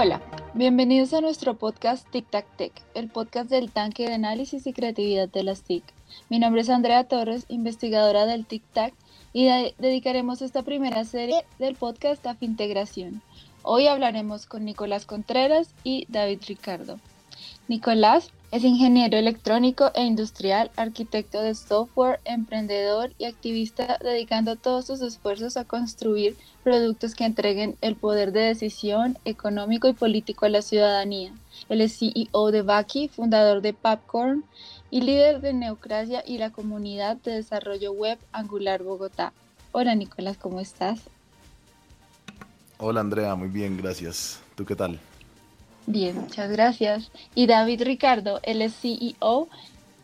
Hola, bienvenidos a nuestro podcast Tic Tac Tech, el podcast del tanque de análisis y creatividad de las TIC. Mi nombre es Andrea Torres, investigadora del Tic Tac, y dedicaremos esta primera serie del podcast a Fintegración. Hoy hablaremos con Nicolás Contreras y David Ricardo. Nicolás es ingeniero electrónico e industrial, arquitecto de software, emprendedor y activista dedicando todos sus esfuerzos a construir productos que entreguen el poder de decisión económico y político a la ciudadanía. Él es CEO de Baki, fundador de Popcorn y líder de Neocracia y la comunidad de desarrollo web Angular Bogotá. Hola Nicolás, ¿cómo estás? Hola Andrea, muy bien, gracias. ¿Tú qué tal? Bien, muchas gracias. Y David Ricardo, él es CEO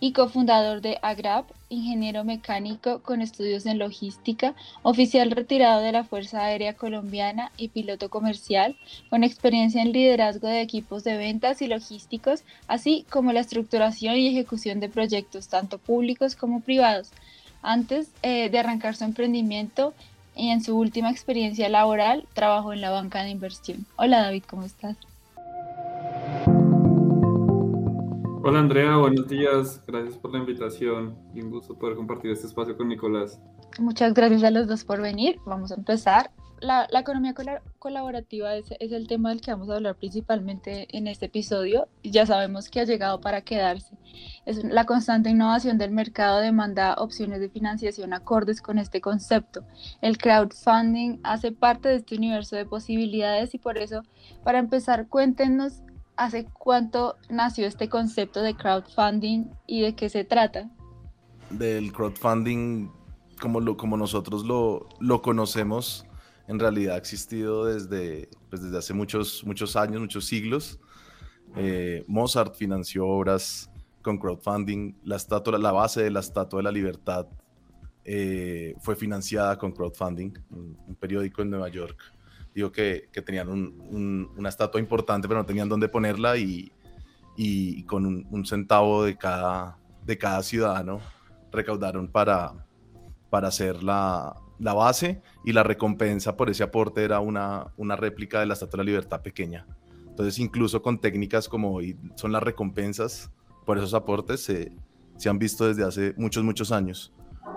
y cofundador de Agrap, ingeniero mecánico con estudios en logística, oficial retirado de la Fuerza Aérea Colombiana y piloto comercial, con experiencia en liderazgo de equipos de ventas y logísticos, así como la estructuración y ejecución de proyectos tanto públicos como privados. Antes eh, de arrancar su emprendimiento y en su última experiencia laboral, trabajó en la banca de inversión. Hola David, ¿cómo estás? Hola Andrea, buenos días. Gracias por la invitación y un gusto poder compartir este espacio con Nicolás. Muchas gracias a los dos por venir. Vamos a empezar. La, economía colaborativa es, es, el tema del que vamos a hablar principalmente en este episodio. Ya sabemos que ha llegado para quedarse. Es la constante innovación del mercado demanda opciones de financiación acordes con este concepto. El crowdfunding hace parte de este universo de posibilidades y por eso, para empezar, cuéntenos ¿hace cuánto nació este concepto de crowdfunding y de qué se trata? Del crowdfunding, como, lo, como nosotros lo, lo conocemos, en realidad ha existido desde, pues desde hace muchos, muchos años, muchos siglos. Eh, Mozart financió obras con crowdfunding. La, estatua, la base de la Estatua de la Libertad eh, fue financiada con crowdfunding, un periódico en Nueva York digo que, que tenían un, una estatua importante, pero no tenían dónde ponerla y, y con un, centavo de cada, de cada ciudadano recaudaron para, para hacer la, la, base y la recompensa por ese aporte era una, una réplica de la Estatua de la Libertad pequeña. Entonces, incluso con técnicas como son las recompensas por esos aportes, se, se han visto desde hace muchos, muchos años.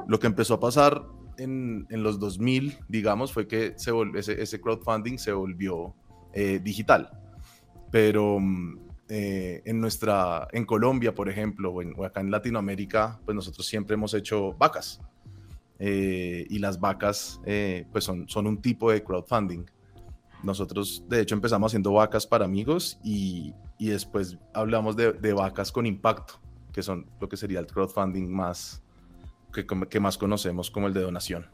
Lo que empezó a pasar en, los 2000, digamos, fue que se ese, crowdfunding se volvió eh, digital. Pero mm, eh, en nuestra, en Colombia, por ejemplo, o, acá en Latinoamérica, pues nosotros siempre hemos hecho vacas. Eh, y las vacas, pues son, son un tipo de crowdfunding. Nosotros, de hecho, empezamos haciendo vacas para amigos y, y después hablamos de, de vacas con impacto, que son lo que sería el crowdfunding más, que, más conocemos como el de donación.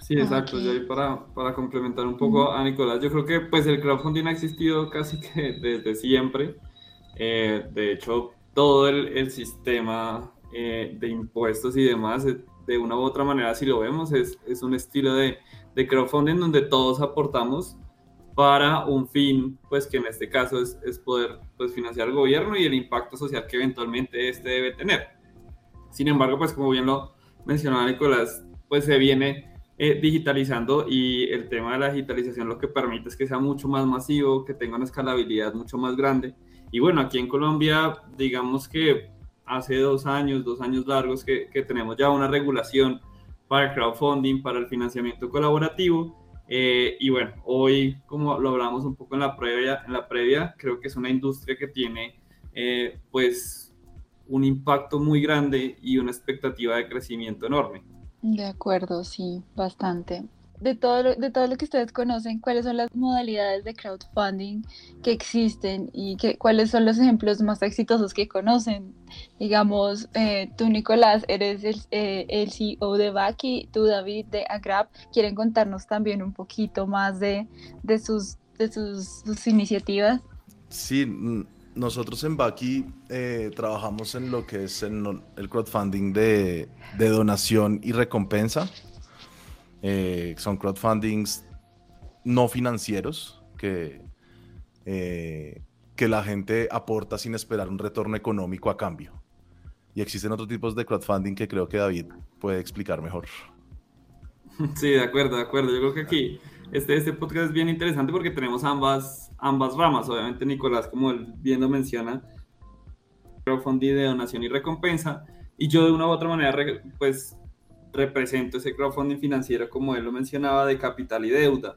Sí, exacto. Yo para, para complementar un poco a Nicolás, yo creo que pues el crowdfunding ha existido casi que desde siempre. Eh, de hecho, todo el, el sistema eh, de impuestos y demás, eh, de una u otra manera, si lo vemos, es, es un estilo de, de, crowdfunding donde todos aportamos para un fin, pues que en este caso es, es poder pues, financiar el gobierno y el impacto social que eventualmente este debe tener. Sin embargo, pues como bien lo, mencionaba Nicolás, pues se viene eh, digitalizando y el tema de la digitalización lo que permite es que sea mucho más masivo, que tenga una escalabilidad mucho más grande. Y bueno, aquí en Colombia, digamos que hace dos años, dos años largos que, que tenemos ya una regulación para el crowdfunding, para el financiamiento colaborativo. Eh, y bueno, hoy, como lo hablamos un poco en la previa, en la previa creo que es una industria que tiene eh, pues un impacto muy grande y una expectativa de crecimiento enorme. De acuerdo, sí, bastante. De todo, lo, de todo lo que ustedes conocen, ¿cuáles son las modalidades de crowdfunding que existen y que, cuáles son los ejemplos más exitosos que conocen? Digamos, eh, tú Nicolás, eres el, eh, el CEO de Baki, tú David de Agrap, ¿quieren contarnos también un poquito más de, de, sus, de sus, sus iniciativas? Sí, nosotros en Baki eh, trabajamos en lo que es el, crowdfunding de, donación y recompensa. Eh, son crowdfundings no financieros que, eh, que la gente aporta sin esperar un retorno económico a cambio. Y existen otros tipos de crowdfunding que creo que David puede explicar mejor. Sí, de acuerdo, de acuerdo. Yo creo que aquí este, este podcast es bien interesante porque tenemos ambas, ambas ramas. Obviamente, Nicolás, como él bien lo menciona, crowdfunding de donación y recompensa. Y yo de una u otra manera, pues, represento ese crowdfunding financiero, como él lo mencionaba, de capital y deuda.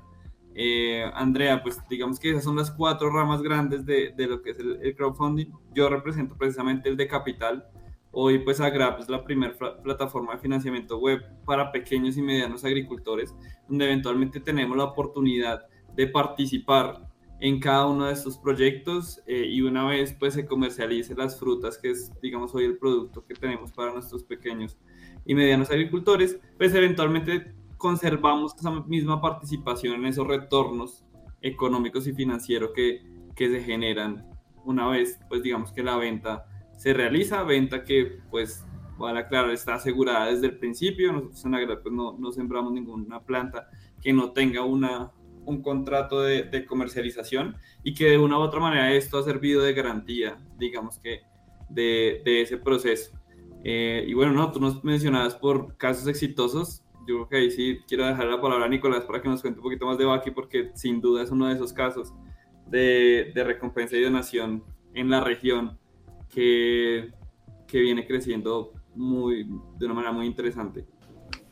Eh, Andrea, pues digamos que esas son las cuatro ramas grandes de, de lo que es el, crowdfunding. Yo represento precisamente el de capital. Hoy pues Agrap es la primera plataforma de financiamiento web para pequeños y medianos agricultores, donde eventualmente tenemos la oportunidad de participar en cada uno de estos proyectos eh, y una vez pues se comercialice las frutas, que es digamos hoy el producto que tenemos para nuestros pequeños y medianos agricultores, pues eventualmente conservamos esa misma participación en esos retornos económicos y financieros que, que se generan una vez, pues digamos que la venta se realiza, venta que pues, vale aclarar, está asegurada desde el principio, nosotros en Agra pues no, no sembramos ninguna planta que no tenga una, un contrato de, de, comercialización y que de una u otra manera esto ha servido de garantía, digamos que, de, de ese proceso. Eh, y bueno, no, tú nos mencionabas por casos exitosos, yo creo que ahí sí quiero dejar la palabra a Nicolás para que nos cuente un poquito más de Baki, porque sin duda es uno de esos casos de, de recompensa y donación en la región que, que viene creciendo muy, de una manera muy interesante.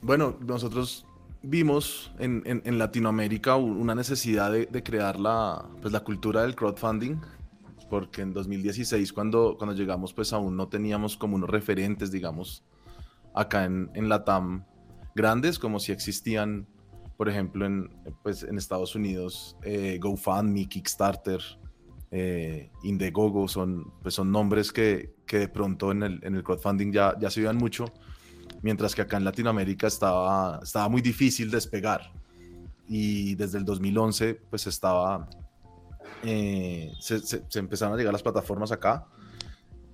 Bueno, nosotros vimos en, en, en Latinoamérica una necesidad de, de, crear la, pues, la cultura del crowdfunding, porque en 2016 cuando, cuando llegamos pues aún no teníamos como unos referentes, digamos, acá en, en la TAM grandes como si existían, por ejemplo, en, pues, en Estados Unidos, eh, GoFundMe, Kickstarter, eh, Indiegogo, son, pues, son nombres que, que de pronto en el, en el crowdfunding ya, ya se veían mucho, mientras que acá en Latinoamérica estaba, estaba muy difícil despegar. Y desde el 2011, pues estaba, eh, se, se, se, empezaron a llegar las plataformas acá.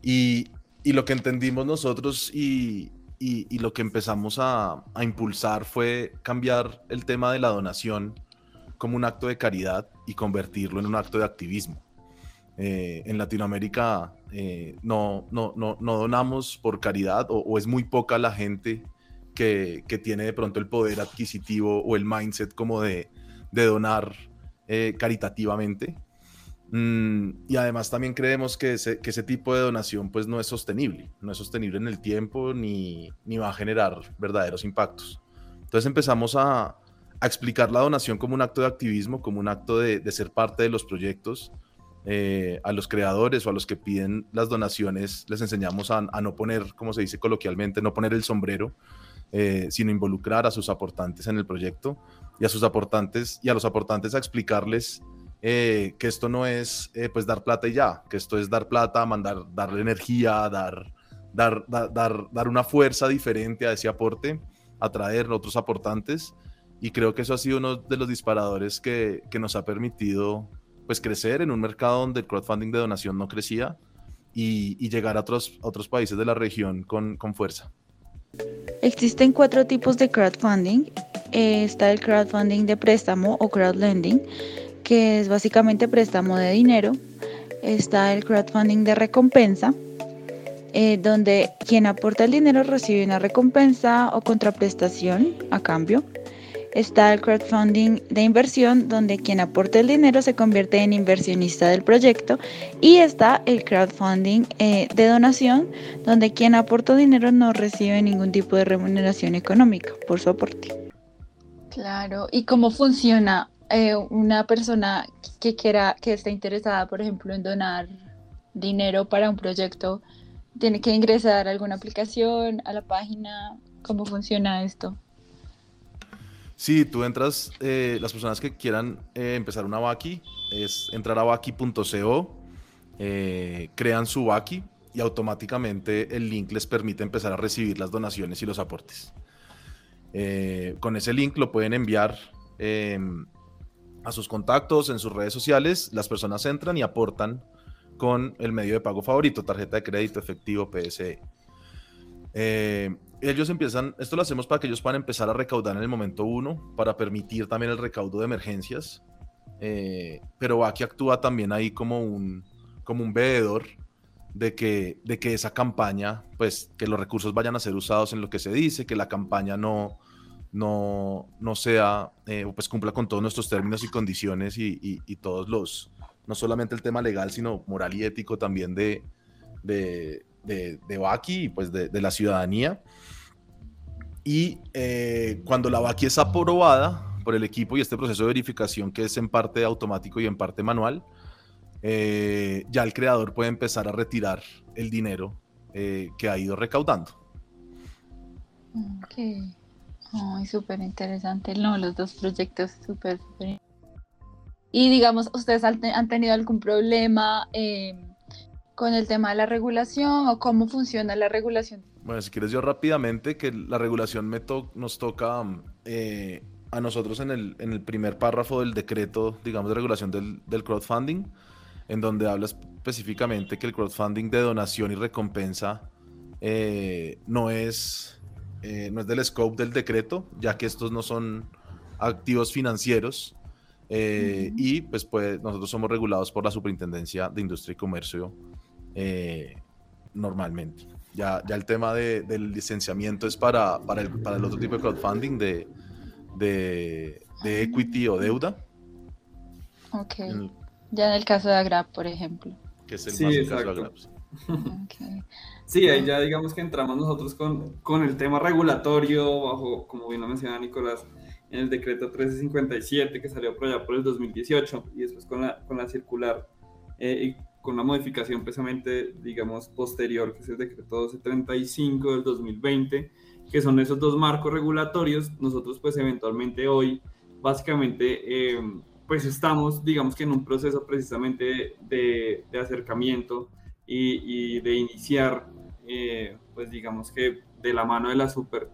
Y, y lo que entendimos nosotros y, y, y, lo que empezamos a, a, impulsar fue cambiar el tema de la donación como un acto de caridad y convertirlo en un acto de activismo. Eh, en Latinoamérica eh, no, no, no, no, donamos por caridad o, o, es muy poca la gente que, que, tiene de pronto el poder adquisitivo o el mindset como de, de donar eh, caritativamente. Mm, y además también creemos que ese, que ese, tipo de donación pues no es sostenible, no es sostenible en el tiempo ni, ni va a generar verdaderos impactos. Entonces empezamos a, a, explicar la donación como un acto de activismo, como un acto de, de ser parte de los proyectos. Eh, a los creadores o a los que piden las donaciones les enseñamos a, no poner, como se dice coloquialmente, no poner el sombrero, eh, sino involucrar a sus aportantes en el proyecto y a sus aportantes y a los aportantes a explicarles eh, que esto no es pues dar plata y ya, que esto es dar plata, mandar, darle energía, dar, dar, dar, dar, dar una fuerza diferente a ese aporte, atraer otros aportantes. Y creo que eso ha sido uno de los disparadores que, que nos ha permitido pues crecer en un mercado donde el crowdfunding de donación no crecía y, llegar a otros, otros países de la región con, con fuerza. Existen cuatro tipos de crowdfunding. Eh, está el crowdfunding de préstamo o crowdlending, que es básicamente préstamo de dinero. Está el crowdfunding de recompensa, eh, donde quien aporta el dinero recibe una recompensa o contraprestación a cambio. Está el crowdfunding de inversión, donde quien aporta el dinero se convierte en inversionista del proyecto. Y está el crowdfunding eh, de donación, donde quien aporta dinero no recibe ningún tipo de remuneración económica por su aporte. Claro, ¿y cómo funciona eh, una persona que quiera, que esté interesada, por ejemplo, en donar dinero para un proyecto? ¿Tiene que ingresar a alguna aplicación, a la página? ¿Cómo funciona esto? Sí, tú entras, eh, las personas que quieran eh, empezar una Baki, es entrar a baki.co, eh, crean su Baki y automáticamente el link les permite empezar a recibir las donaciones y los aportes. Con ese link lo pueden enviar em, a sus contactos en sus redes sociales, las personas entran y aportan con el medio de pago favorito, tarjeta de crédito, efectivo, PSE. Ellos empiezan, esto lo hacemos para que ellos puedan empezar a recaudar en el momento uno, para permitir también el recaudo de emergencias, eh, pero aquí actúa también ahí como un, como un veedor de que, de que esa campaña, pues que los recursos vayan a ser usados en lo que se dice, que la campaña no, no, no sea, eh, pues cumpla con todos nuestros términos y condiciones y, todos los, no solamente el tema legal, sino moral y ético también de, de, de, Baki y pues de, la ciudadanía. Y eh, cuando la Baki es aprobada por el equipo y este proceso de verificación que es en parte automático y en parte manual, eh, ya el creador puede empezar a retirar el dinero que ha ido recaudando. Ok. Ay, súper interesante. No, los dos proyectos súper. Y digamos, ¿ustedes han, tenido algún problema eh, con el tema de la regulación o cómo funciona la regulación? Bueno, si quieres yo rápidamente, que la regulación me nos toca eh, a nosotros en el, en el, primer párrafo del decreto, digamos, de regulación del, del crowdfunding, en donde habla específicamente que el crowdfunding de donación y recompensa eh, no es eh, no es del scope del decreto, ya que estos no son activos financieros. Eh, y pues, pues nosotros somos regulados por la Superintendencia de Industria y Comercio eh, normalmente. Ya, ya el tema del licenciamiento es para, para, el, para el otro tipo de crowdfunding de, de, de equity o deuda. Ok. ya en el caso de Agrap, por ejemplo. Que es el más caso de Agrap. Sí, ahí ya digamos que entramos nosotros con, con el tema regulatorio, bajo, como bien lo mencionaba Nicolás, en el decreto 1357 que salió por allá por el 2018 y después con la, con la circular eh, con la modificación precisamente, digamos, posterior, que es el decreto 1235 del 2020, que son esos dos marcos regulatorios, nosotros pues eventualmente hoy básicamente eh, pues estamos, digamos que en un proceso precisamente de, de acercamiento y, y, de iniciar eh, pues digamos que de la mano de la super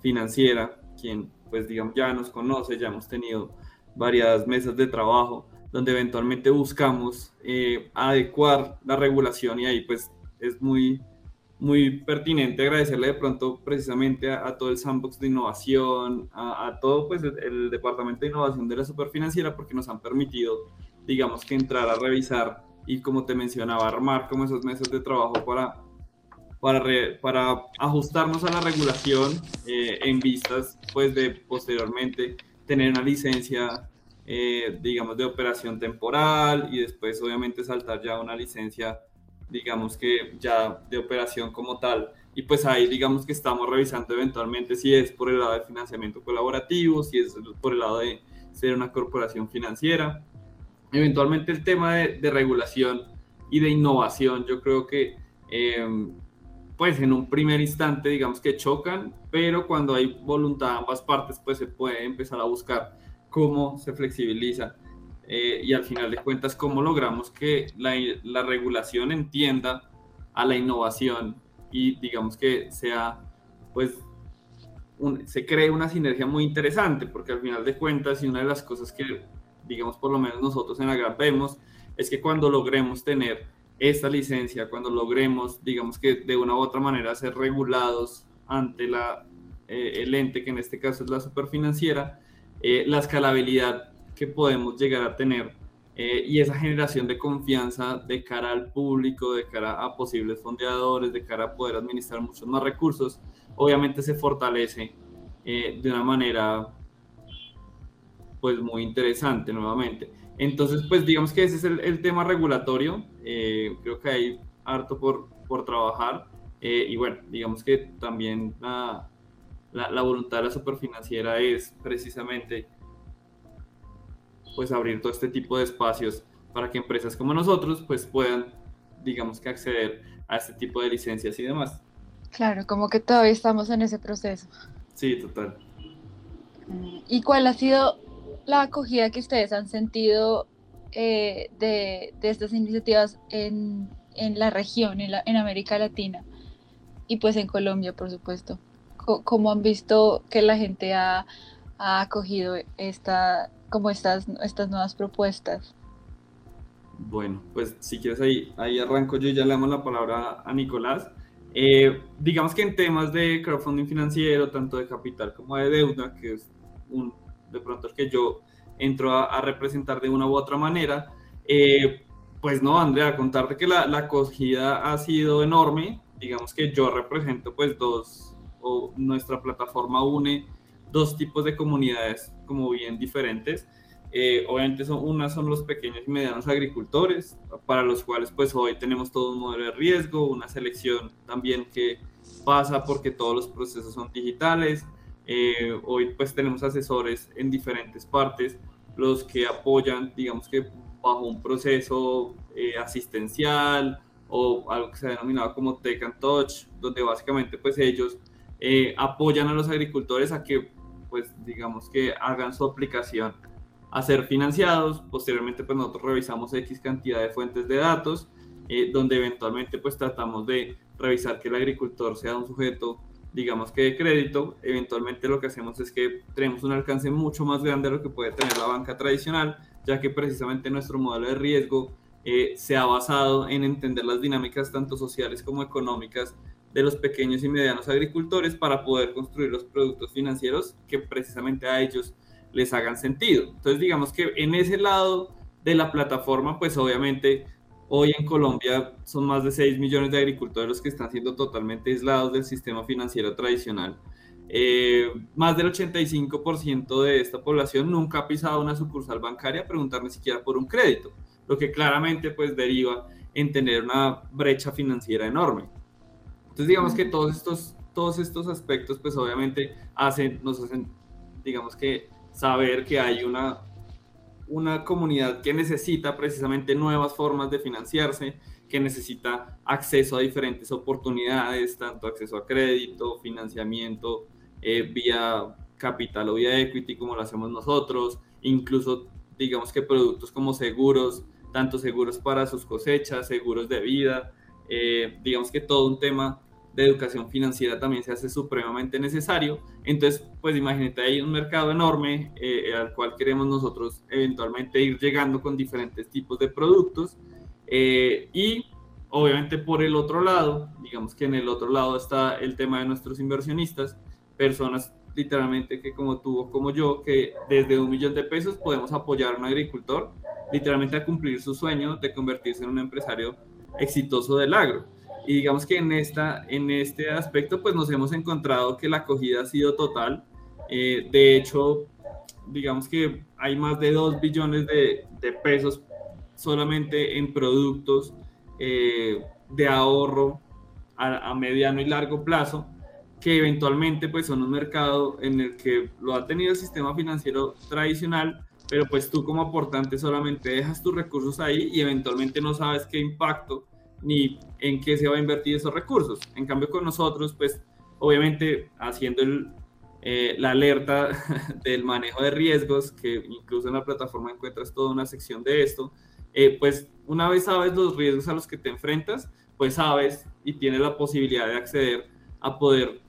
financiera, quien pues digamos ya nos conoce, ya hemos tenido varias mesas de trabajo donde eventualmente buscamos eh, adecuar la regulación y ahí pues es muy muy pertinente agradecerle de pronto precisamente a, todo el sandbox de innovación, a, todo pues el, departamento de innovación de la superfinanciera porque nos han permitido digamos que entrar a revisar y como te mencionaba armar como esos meses de trabajo para para, para ajustarnos a la regulación eh, en vistas pues de posteriormente tener una licencia eh, digamos de operación temporal y después obviamente saltar ya una licencia digamos que ya de operación como tal y pues ahí digamos que estamos revisando eventualmente si es por el lado de financiamiento colaborativo, si es por el lado de ser una corporación financiera. Eventualmente el tema de, de regulación y de innovación, yo creo que eh, pues en un primer instante digamos que chocan, pero cuando hay voluntad de ambas partes, pues se puede empezar a buscar cómo se flexibiliza eh, y al final de cuentas cómo logramos que la, la, regulación entienda a la innovación y digamos que sea, pues se cree una sinergia muy interesante, porque al final de cuentas y una de las cosas que digamos por lo menos nosotros en Agrap vemos es que cuando logremos tener esta licencia, cuando logremos, digamos que de una u otra manera ser regulados ante la, eh, el ente, que en este caso es la superfinanciera, eh, la escalabilidad que podemos llegar a tener eh, y esa generación de confianza de cara al público, de cara a posibles fondeadores, de cara a poder administrar muchos más recursos, obviamente se fortalece de una manera pues muy interesante nuevamente. Entonces, pues digamos que ese es el, tema regulatorio. Eh, creo que hay harto por, por trabajar. Eh, y bueno, digamos que también la, la, voluntad de la superfinanciera es precisamente pues abrir todo este tipo de espacios para que empresas como nosotros pues puedan, digamos que acceder a este tipo de licencias y demás. Claro, como que todavía estamos en ese proceso. Sí, total. ¿Y cuál ha sido la acogida que ustedes han sentido eh, de, estas iniciativas en, la región, en, América Latina y pues en Colombia, por supuesto. ¿Cómo han visto que la gente ha, acogido esta, como estas, estas nuevas propuestas? Bueno, pues si quieres ahí, ahí arranco yo y ya le damos la palabra a Nicolás. Eh, digamos que en temas de crowdfunding financiero, tanto de capital como de deuda, que es un de pronto el que yo entro a, representar de una u otra manera. Eh, pues no, Andrea, contarte que la, la, acogida ha sido enorme. Digamos que yo represento pues dos, o nuestra plataforma une dos tipos de comunidades como bien diferentes. Eh, obviamente son, unas son los pequeños y medianos agricultores, para los cuales pues hoy tenemos todo un modelo de riesgo, una selección también que pasa porque todos los procesos son digitales. Eh, hoy pues tenemos asesores en diferentes partes, los que apoyan, digamos que bajo un proceso eh, asistencial o algo que se ha denominado como Tech and Touch, donde básicamente pues ellos apoyan a los agricultores a que pues digamos que hagan su aplicación a ser financiados. Posteriormente, pues nosotros revisamos X cantidad de fuentes de datos, eh, donde eventualmente pues tratamos de revisar que el agricultor sea un sujeto, digamos que de crédito. Eventualmente lo que hacemos es que tenemos un alcance mucho más grande de lo que puede tener la banca tradicional, ya que precisamente nuestro modelo de riesgo eh, se ha basado en entender las dinámicas tanto sociales como económicas de los pequeños y medianos agricultores para poder construir los productos financieros que precisamente a ellos les hagan sentido. Entonces, digamos que en ese lado de la plataforma, pues obviamente hoy en Colombia son más de 6 millones de agricultores los que están siendo totalmente aislados del sistema financiero tradicional. Eh, más del 85% de esta población nunca ha pisado una sucursal bancaria a preguntar ni siquiera por un crédito, lo que claramente pues deriva en tener una brecha financiera enorme. Entonces digamos que todos estos, todos estos aspectos pues obviamente hacen, nos hacen digamos que saber que hay una, una comunidad que necesita precisamente nuevas formas de financiarse, que necesita acceso a diferentes oportunidades, tanto acceso a crédito, financiamiento, eh, vía capital o vía equity como lo hacemos nosotros, incluso digamos que productos como seguros, tanto seguros para sus cosechas, seguros de vida, eh, digamos que todo un tema de educación financiera también se hace supremamente necesario. Entonces, pues imagínate, hay un mercado enorme eh, al cual queremos nosotros eventualmente ir llegando con diferentes tipos de productos. Eh, y obviamente por el otro lado, digamos que en el otro lado está el tema de nuestros inversionistas, personas literalmente que como tú o como yo, que desde un millón de pesos podemos apoyar a un agricultor literalmente a cumplir su sueño de convertirse en un empresario exitoso del agro. Y digamos que en, esta, en este aspecto, pues nos hemos encontrado que la acogida ha sido total. Eh, de hecho, digamos que hay más de 2 billones de, de pesos solamente en productos eh, de ahorro a, a, mediano y largo plazo, que eventualmente pues son un mercado en el que lo ha tenido el sistema financiero tradicional, pero pues tú como aportante solamente dejas tus recursos ahí y eventualmente no sabes qué impacto ni en qué se va a invertir esos recursos. En cambio con nosotros, pues obviamente haciendo eh, la alerta del manejo de riesgos, que incluso en la plataforma encuentras toda una sección de esto, eh, pues una vez sabes los riesgos a los que te enfrentas, pues sabes y tienes la posibilidad de acceder a poder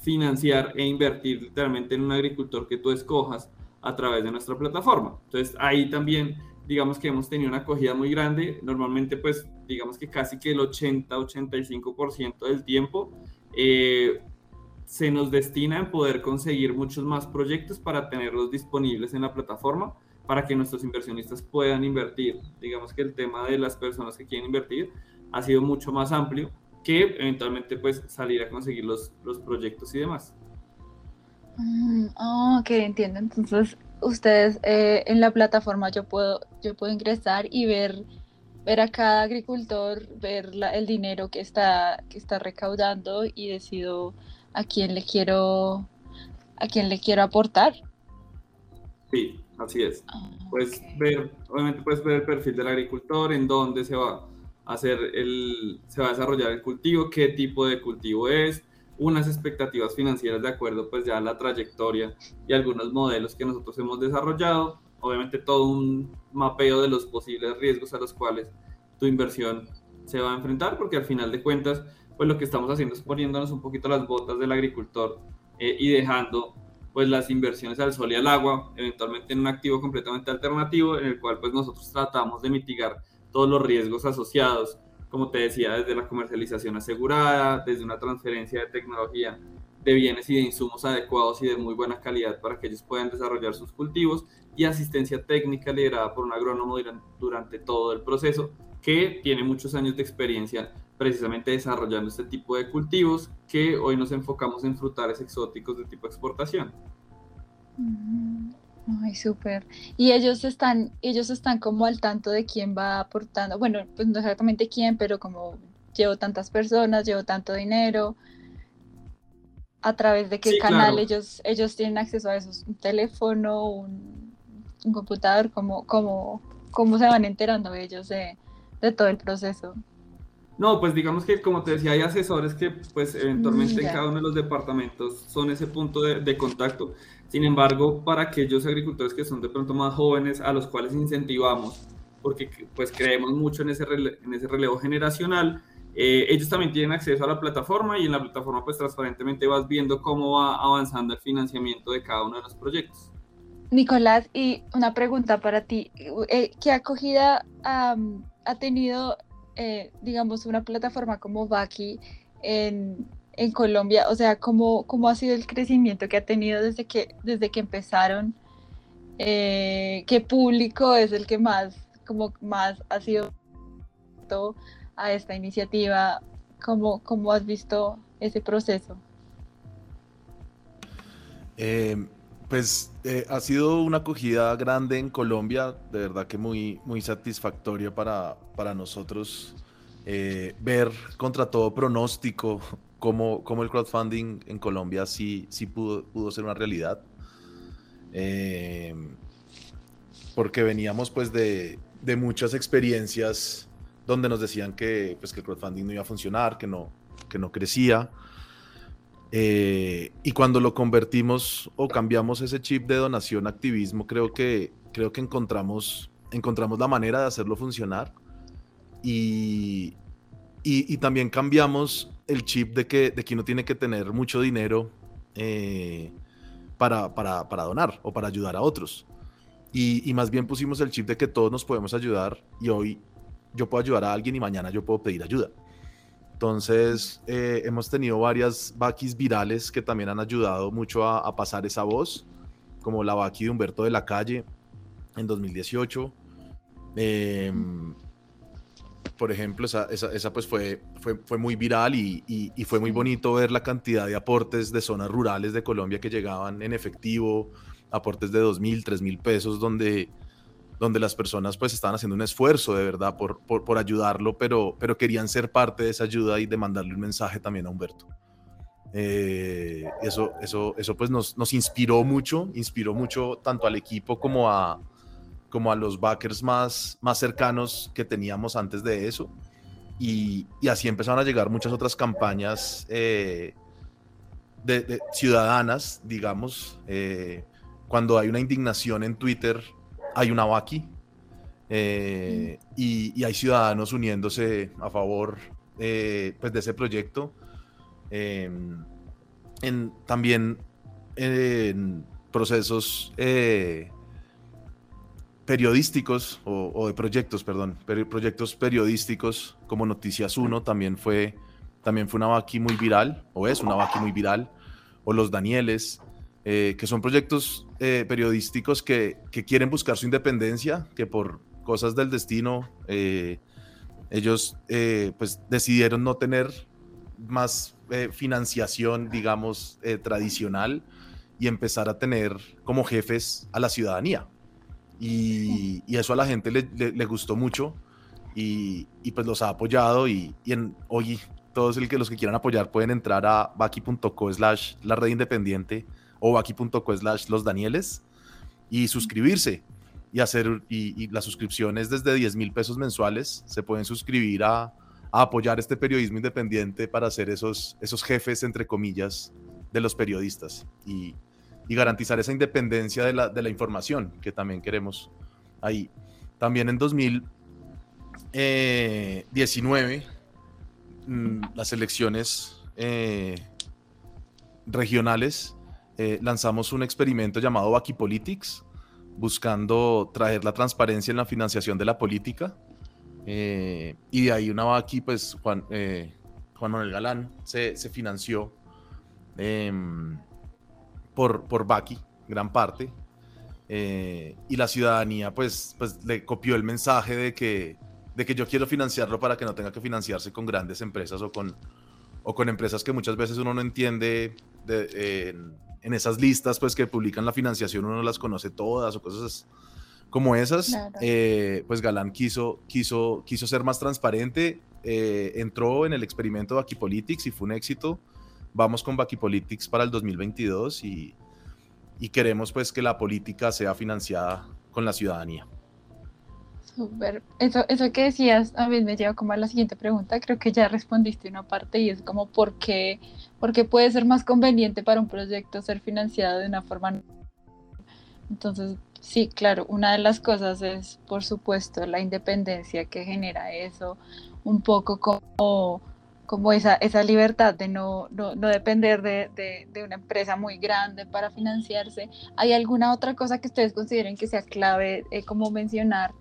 financiar e invertir literalmente en un agricultor que tú escojas a través de nuestra plataforma. Entonces ahí también digamos que hemos tenido una acogida muy grande. Normalmente, pues, digamos que casi que el 80-85% del tiempo eh, se nos destina en poder conseguir muchos más proyectos para tenerlos disponibles en la plataforma para que nuestros inversionistas puedan invertir. Digamos que el tema de las personas que quieren invertir ha sido mucho más amplio que eventualmente pues salir a conseguir los, los proyectos y demás. Mm, ok, entiendo. Entonces, ustedes eh, en la plataforma yo puedo, yo puedo ingresar y ver, ver a cada agricultor, ver el dinero que está, que está recaudando y decido a quién le quiero, a quién le quiero aportar. Sí, así es. Ah, puedes ver, obviamente puedes ver el perfil del agricultor, en dónde se va a hacer el, se va a desarrollar el cultivo, qué tipo de cultivo es, unas expectativas financieras de acuerdo pues ya a la trayectoria y algunos modelos que nosotros hemos desarrollado. Obviamente todo un mapeo de los posibles riesgos a los cuales tu inversión se va a enfrentar porque al final de cuentas pues lo que estamos haciendo es poniéndonos un poquito las botas del agricultor eh, y dejando pues las inversiones al sol y al agua, eventualmente en un activo completamente alternativo en el cual pues nosotros tratamos de mitigar todos los riesgos asociados como te decía, desde la comercialización asegurada, desde una transferencia de tecnología de bienes y de insumos adecuados y de muy buena calidad para que ellos puedan desarrollar sus cultivos y asistencia técnica liderada por un agrónomo durante todo el proceso que tiene muchos años de experiencia precisamente desarrollando este tipo de cultivos que hoy nos enfocamos en frutales exóticos de tipo exportación. Ay, súper. Y ellos están, ellos están como al tanto de quién va aportando, bueno, pues no exactamente quién, pero como llevo tantas personas, llevo tanto dinero, a través de qué canal ellos, ellos tienen acceso a eso, un teléfono, un, computador, cómo, cómo, cómo se van enterando ellos de, de todo el proceso. No, pues digamos que como te decía, hay asesores que pues eventualmente en cada uno de los departamentos son ese punto de, contacto. Sin embargo, para aquellos agricultores que son de pronto más jóvenes, a los cuales incentivamos, porque pues creemos mucho en ese, en ese relevo generacional, eh, ellos también tienen acceso a la plataforma y en la plataforma pues transparentemente vas viendo cómo va avanzando el financiamiento de cada uno de los proyectos. Nicolás, y una pregunta para ti. Eh, ¿Qué acogida ha tenido eh, digamos, una plataforma como Baki en, en Colombia? O sea, ¿cómo, ¿cómo, ha sido el crecimiento que ha tenido desde que, desde que empezaron? Eh, ¿Qué público es el que más, como más ha sido a esta iniciativa? ¿Cómo, cómo has visto ese proceso? Eh, pues eh, ha sido una acogida grande en Colombia, de verdad que muy, muy satisfactoria para, para nosotros eh, ver contra todo pronóstico cómo, cómo, el crowdfunding en Colombia sí, sí pudo, pudo ser una realidad. Eh, porque veníamos pues de, de, muchas experiencias donde nos decían que, pues, que el crowdfunding no iba a funcionar, que no, que no crecía. Eh, y cuando lo convertimos o cambiamos ese chip de donación activismo, creo que, creo que encontramos, encontramos la manera de hacerlo funcionar. Y, y, también cambiamos el chip de que, de que uno tiene que tener mucho dinero eh, para, para, para, donar o para ayudar a otros. Y, y, más bien pusimos el chip de que todos nos podemos ayudar y hoy yo puedo ayudar a alguien y mañana yo puedo pedir ayuda. Entonces, eh, hemos tenido varias vaquis virales que también han ayudado mucho a, pasar esa voz, como la vaqui de Humberto de la Calle en 2018. Em, por ejemplo, esa, esa, pues fue, fue, fue, muy viral y, y, fue muy bonito ver la cantidad de aportes de zonas rurales de Colombia que llegaban en efectivo, aportes de 2.000, 3.000 pesos, donde donde las personas pues estaban haciendo un esfuerzo de verdad por, por, ayudarlo, pero, pero querían ser parte de esa ayuda y de mandarle un mensaje también a Humberto. Eh, eso, eso, eso pues nos, nos, inspiró mucho, inspiró mucho tanto al equipo como a, como a los backers más, más cercanos que teníamos antes de eso. Y, y así empezaron a llegar muchas otras campañas eh, de, ciudadanas, digamos, eh, cuando hay una indignación en Twitter hay una VACI eh, y, hay ciudadanos uniéndose a favor pues de ese proyecto. Em, en, también en procesos periodísticos o, de proyectos, perdón, proyectos periodísticos como Noticias 1 también fue, también fue una vaqui muy viral, o es una vaqui muy viral, o Los Danieles, que son proyectos eh, periodísticos que, quieren buscar su independencia, que por cosas del destino eh, ellos eh, pues decidieron no tener más financiación, digamos, tradicional y empezar a tener como jefes a la ciudadanía. Y, eso a la gente le, gustó mucho y, pues los ha apoyado y, en, hoy todos los que quieran apoyar pueden entrar a baki.co slash la red independiente o aquí.co slash los Danieles y suscribirse y hacer y, las suscripciones desde 10 mil pesos mensuales. Se pueden suscribir a, apoyar este periodismo independiente para ser esos, esos jefes, entre comillas, de los periodistas y, garantizar esa independencia de la, de la, información que también queremos ahí. También en 2019, eh, mm, las elecciones eh, regionales eh, lanzamos un experimento llamado Politics, buscando traer la transparencia en la financiación de la política. Y de ahí una Baki, pues Juan, Juan Manuel Galán se, se financió em, por, por Baki, gran parte. y la ciudadanía pues, pues le copió el mensaje de que, de que yo quiero financiarlo para que no tenga que financiarse con grandes empresas o con, o con empresas que muchas veces uno no entiende de, en esas listas pues que publican la financiación uno las conoce todas o cosas como esas, eh, pues Galán quiso, quiso, quiso ser más transparente, eh, entró en el experimento de Politics y fue un éxito. Vamos con Politics para el 2022 y, y queremos pues que la política sea financiada con la ciudadanía. Súper. Eso, eso que decías a mí me lleva como a la siguiente pregunta. Creo que ya respondiste una parte y es como por qué, por qué puede ser más conveniente para un proyecto ser financiado de una forma. Entonces, sí, claro, una de las cosas es, por supuesto, la independencia que genera eso, un poco como, como esa, esa libertad de no, no, depender de, de, una empresa muy grande para financiarse. ¿Hay alguna otra cosa que ustedes consideren que sea clave eh, como mencionar?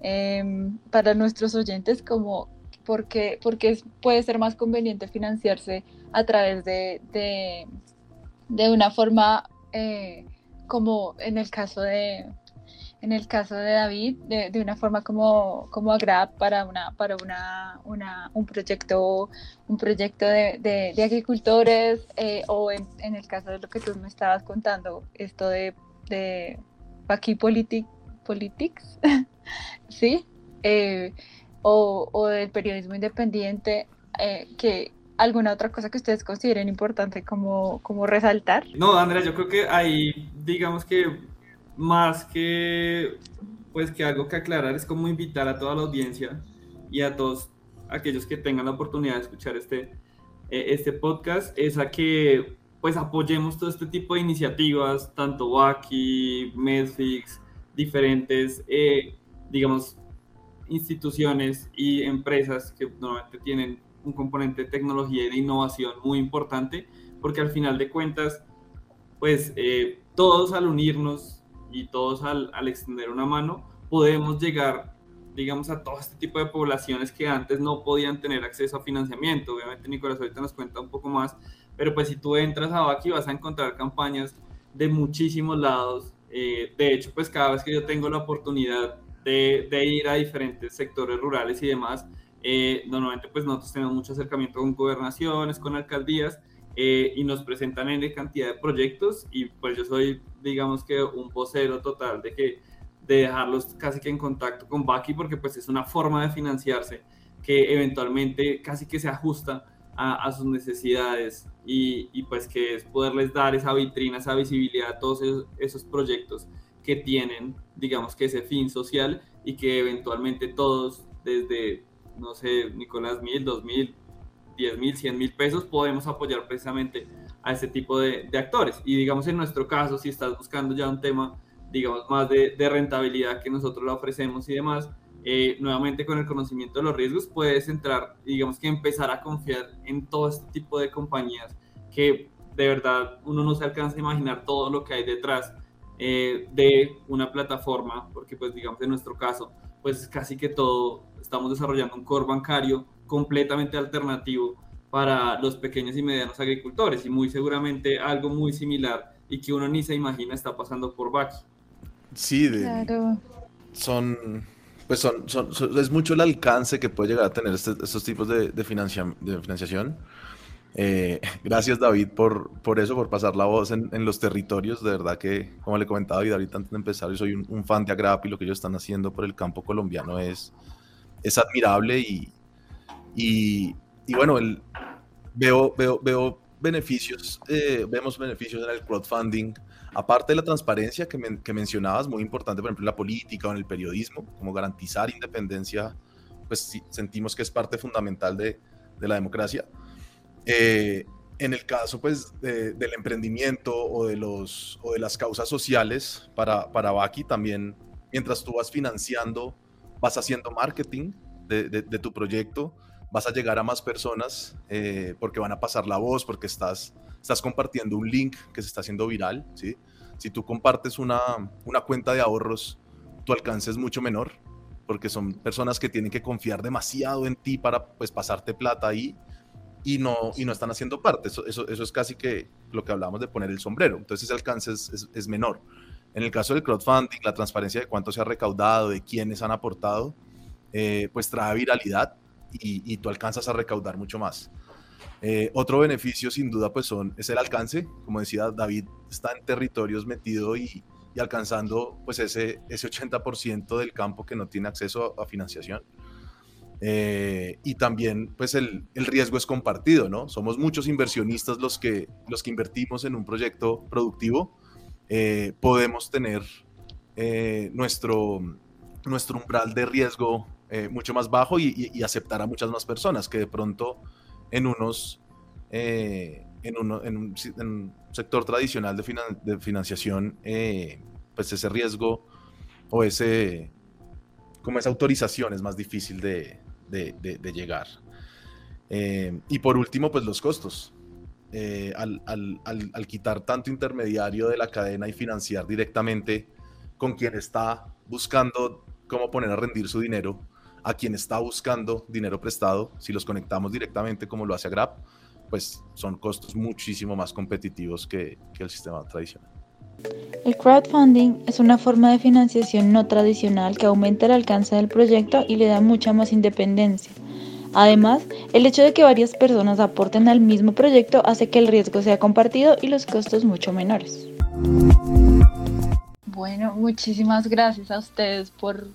Em, para nuestros oyentes como porque, porque puede ser más conveniente financiarse a través de, de, una forma eh, como en el caso de en el caso de David de, de una forma como como Agrap para una para una, una, un proyecto un proyecto de, de agricultores eh, o en, el caso de lo que tú me estabas contando esto de de Paqui Politics ¿sí? Eh, o, o, del periodismo independiente, eh, que alguna otra cosa que ustedes consideren importante como, como resaltar. No, Andrea, yo creo que ahí, digamos que más que pues que algo que aclarar es como invitar a toda la audiencia y a todos aquellos que tengan la oportunidad de escuchar este, eh, este podcast es a que pues apoyemos todo este tipo de iniciativas, tanto Wacky, Medfix, diferentes eh, digamos, instituciones y empresas que normalmente tienen un componente de tecnología y de innovación muy importante, porque al final de cuentas, pues eh, todos al unirnos y todos al, al, extender una mano, podemos llegar, digamos, a todo este tipo de poblaciones que antes no podían tener acceso a financiamiento. Obviamente Nicolás ahorita nos cuenta un poco más, pero pues si tú entras a Baki vas a encontrar campañas de muchísimos lados. Eh, de hecho, pues cada vez que yo tengo la oportunidad de, ir a diferentes sectores rurales y demás. Eh, normalmente pues nosotros tenemos mucho acercamiento con gobernaciones, con alcaldías eh, y nos presentan en cantidad de proyectos y pues yo soy digamos que un vocero total de que de dejarlos casi que en contacto con Baki porque pues es una forma de financiarse que eventualmente casi que se ajusta a, sus necesidades y, y, pues que es poderles dar esa vitrina, esa visibilidad a todos esos proyectos que tienen, digamos que ese fin social y que eventualmente todos, desde, no sé, Nicolás, mil, dos mil, diez mil, cien mil pesos, podemos apoyar precisamente a ese tipo de, actores. Y digamos en nuestro caso, si estás buscando ya un tema, digamos, más de, rentabilidad que nosotros le ofrecemos y demás, eh, nuevamente con el conocimiento de los riesgos puedes entrar, digamos que empezar a confiar en todo este tipo de compañías que de verdad uno no se alcanza a imaginar todo lo que hay detrás eh, de una plataforma, porque pues digamos en nuestro caso, pues casi que todo, estamos desarrollando un core bancario completamente alternativo para los pequeños y medianos agricultores y muy seguramente algo muy similar y que uno ni se imagina está pasando por Baki. Sí, son, pues son, es mucho el alcance que puede llegar a tener este, estos tipos de, de, de financiación eh, gracias David por, por eso, por pasar la voz en, los territorios. De verdad que, como le comentaba David ahorita antes de empezar, yo soy un, fan de Agrap y lo que ellos están haciendo por el campo colombiano es, es admirable y, y, bueno, el, veo, veo, veo beneficios, eh, vemos beneficios en el crowdfunding, aparte de la transparencia que, que, mencionabas, muy importante, por ejemplo, en la política o en el periodismo, como garantizar independencia, pues sentimos que es parte fundamental de, de la democracia. Eh, en el caso pues del emprendimiento o de, los, o de las causas sociales para, para Baki también, mientras tú vas financiando, vas haciendo marketing de, tu proyecto, vas a llegar a más personas eh, porque van a pasar la voz, porque estás, estás compartiendo un link que se está haciendo viral, ¿sí? Si tú compartes una, una cuenta de ahorros, tu alcance es mucho menor porque son personas que tienen que confiar demasiado en ti para pues pasarte plata ahí y no, y no están haciendo parte. Eso, eso, eso, es casi que lo que hablábamos de poner el sombrero. Entonces ese alcance es, es, menor. En el caso del crowdfunding, la transparencia de cuánto se ha recaudado, de quiénes han aportado, eh, pues trae viralidad y, tú alcanzas a recaudar mucho más. Eh, otro beneficio sin duda pues son, es el alcance, como decía David, está en territorios metido y, alcanzando pues ese, ese 80% del campo que no tiene acceso a, financiación. Eh, y también pues el, el, riesgo es compartido, ¿no? Somos muchos inversionistas los que, los que invertimos en un proyecto productivo, eh, podemos tener nuestro, nuestro umbral de riesgo mucho más bajo y, y aceptar a muchas más personas que de pronto en unos eh, en, uno, en, un, sector tradicional de, financiación, eh, pues ese riesgo o ese como esa autorización es más difícil de, de, llegar. Eh, y por último, pues los costos. Al, al, al, quitar tanto intermediario de la cadena y financiar directamente con quien está buscando cómo poner a rendir su dinero, a quien está buscando dinero prestado, si los conectamos directamente como lo hace Grab, pues son costos muchísimo más competitivos que, que el sistema tradicional. El crowdfunding es una forma de financiación no tradicional que aumenta el alcance del proyecto y le da mucha más independencia. Además, el hecho de que varias personas aporten al mismo proyecto hace que el riesgo sea compartido y los costos mucho menores. Bueno, muchísimas gracias a ustedes por,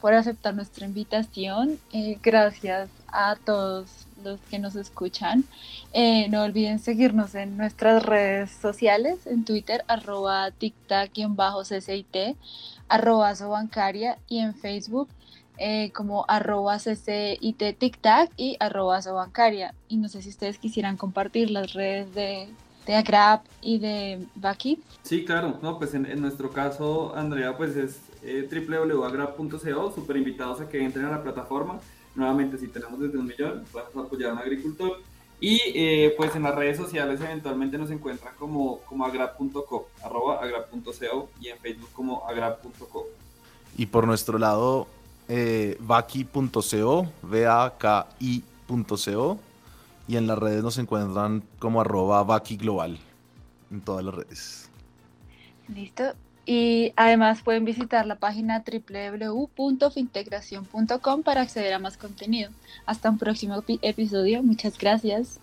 por aceptar nuestra invitación. Eh, gracias a todos los que nos escuchan. Eh, no olviden seguirnos en nuestras redes sociales, en Twitter, arroba tictac-ccit, arroba sobancaria y en Facebook eh, como arroba ccit tictac y arroba sobancaria. Y no sé si ustedes quisieran compartir las redes de de Agrap y de Baki? Sí, claro. No, pues en, en nuestro caso, Andrea, pues es eh, www.agrap.co. Súper invitados a que entren a la plataforma. Nuevamente, si tenemos desde un millón, podemos apoyar a un agricultor. Y eh, pues en las redes sociales eventualmente nos encuentran como, como agrap.co, arroba agrap.co y en Facebook como agrap.co. Y por nuestro lado, eh, vaki.co, V-A-K-I.co y en las redes nos encuentran como arroba Baki Global en todas las redes. Listo. Y además pueden visitar la página www.fintegración.com para acceder a más contenido. Hasta un próximo episodio. Muchas gracias.